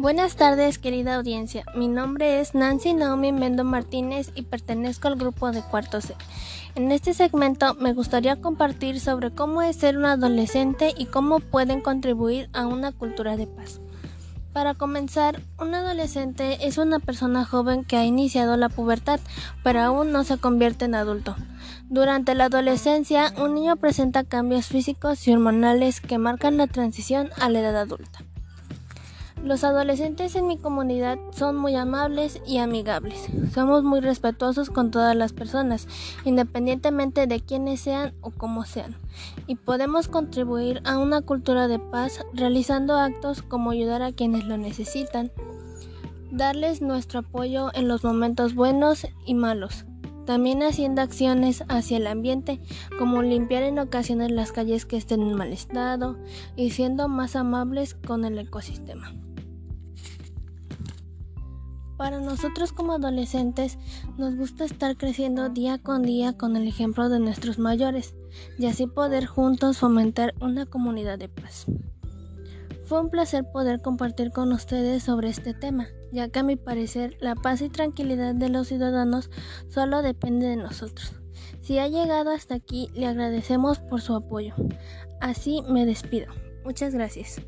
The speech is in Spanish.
Buenas tardes, querida audiencia. Mi nombre es Nancy Naomi Mendo Martínez y pertenezco al grupo de cuarto C. En este segmento me gustaría compartir sobre cómo es ser un adolescente y cómo pueden contribuir a una cultura de paz. Para comenzar, un adolescente es una persona joven que ha iniciado la pubertad, pero aún no se convierte en adulto. Durante la adolescencia, un niño presenta cambios físicos y hormonales que marcan la transición a la edad adulta. Los adolescentes en mi comunidad son muy amables y amigables. Somos muy respetuosos con todas las personas, independientemente de quiénes sean o cómo sean. Y podemos contribuir a una cultura de paz realizando actos como ayudar a quienes lo necesitan, darles nuestro apoyo en los momentos buenos y malos. También haciendo acciones hacia el ambiente, como limpiar en ocasiones las calles que estén en mal estado y siendo más amables con el ecosistema. Para nosotros como adolescentes nos gusta estar creciendo día con día con el ejemplo de nuestros mayores y así poder juntos fomentar una comunidad de paz. Fue un placer poder compartir con ustedes sobre este tema, ya que a mi parecer la paz y tranquilidad de los ciudadanos solo depende de nosotros. Si ha llegado hasta aquí, le agradecemos por su apoyo. Así me despido. Muchas gracias.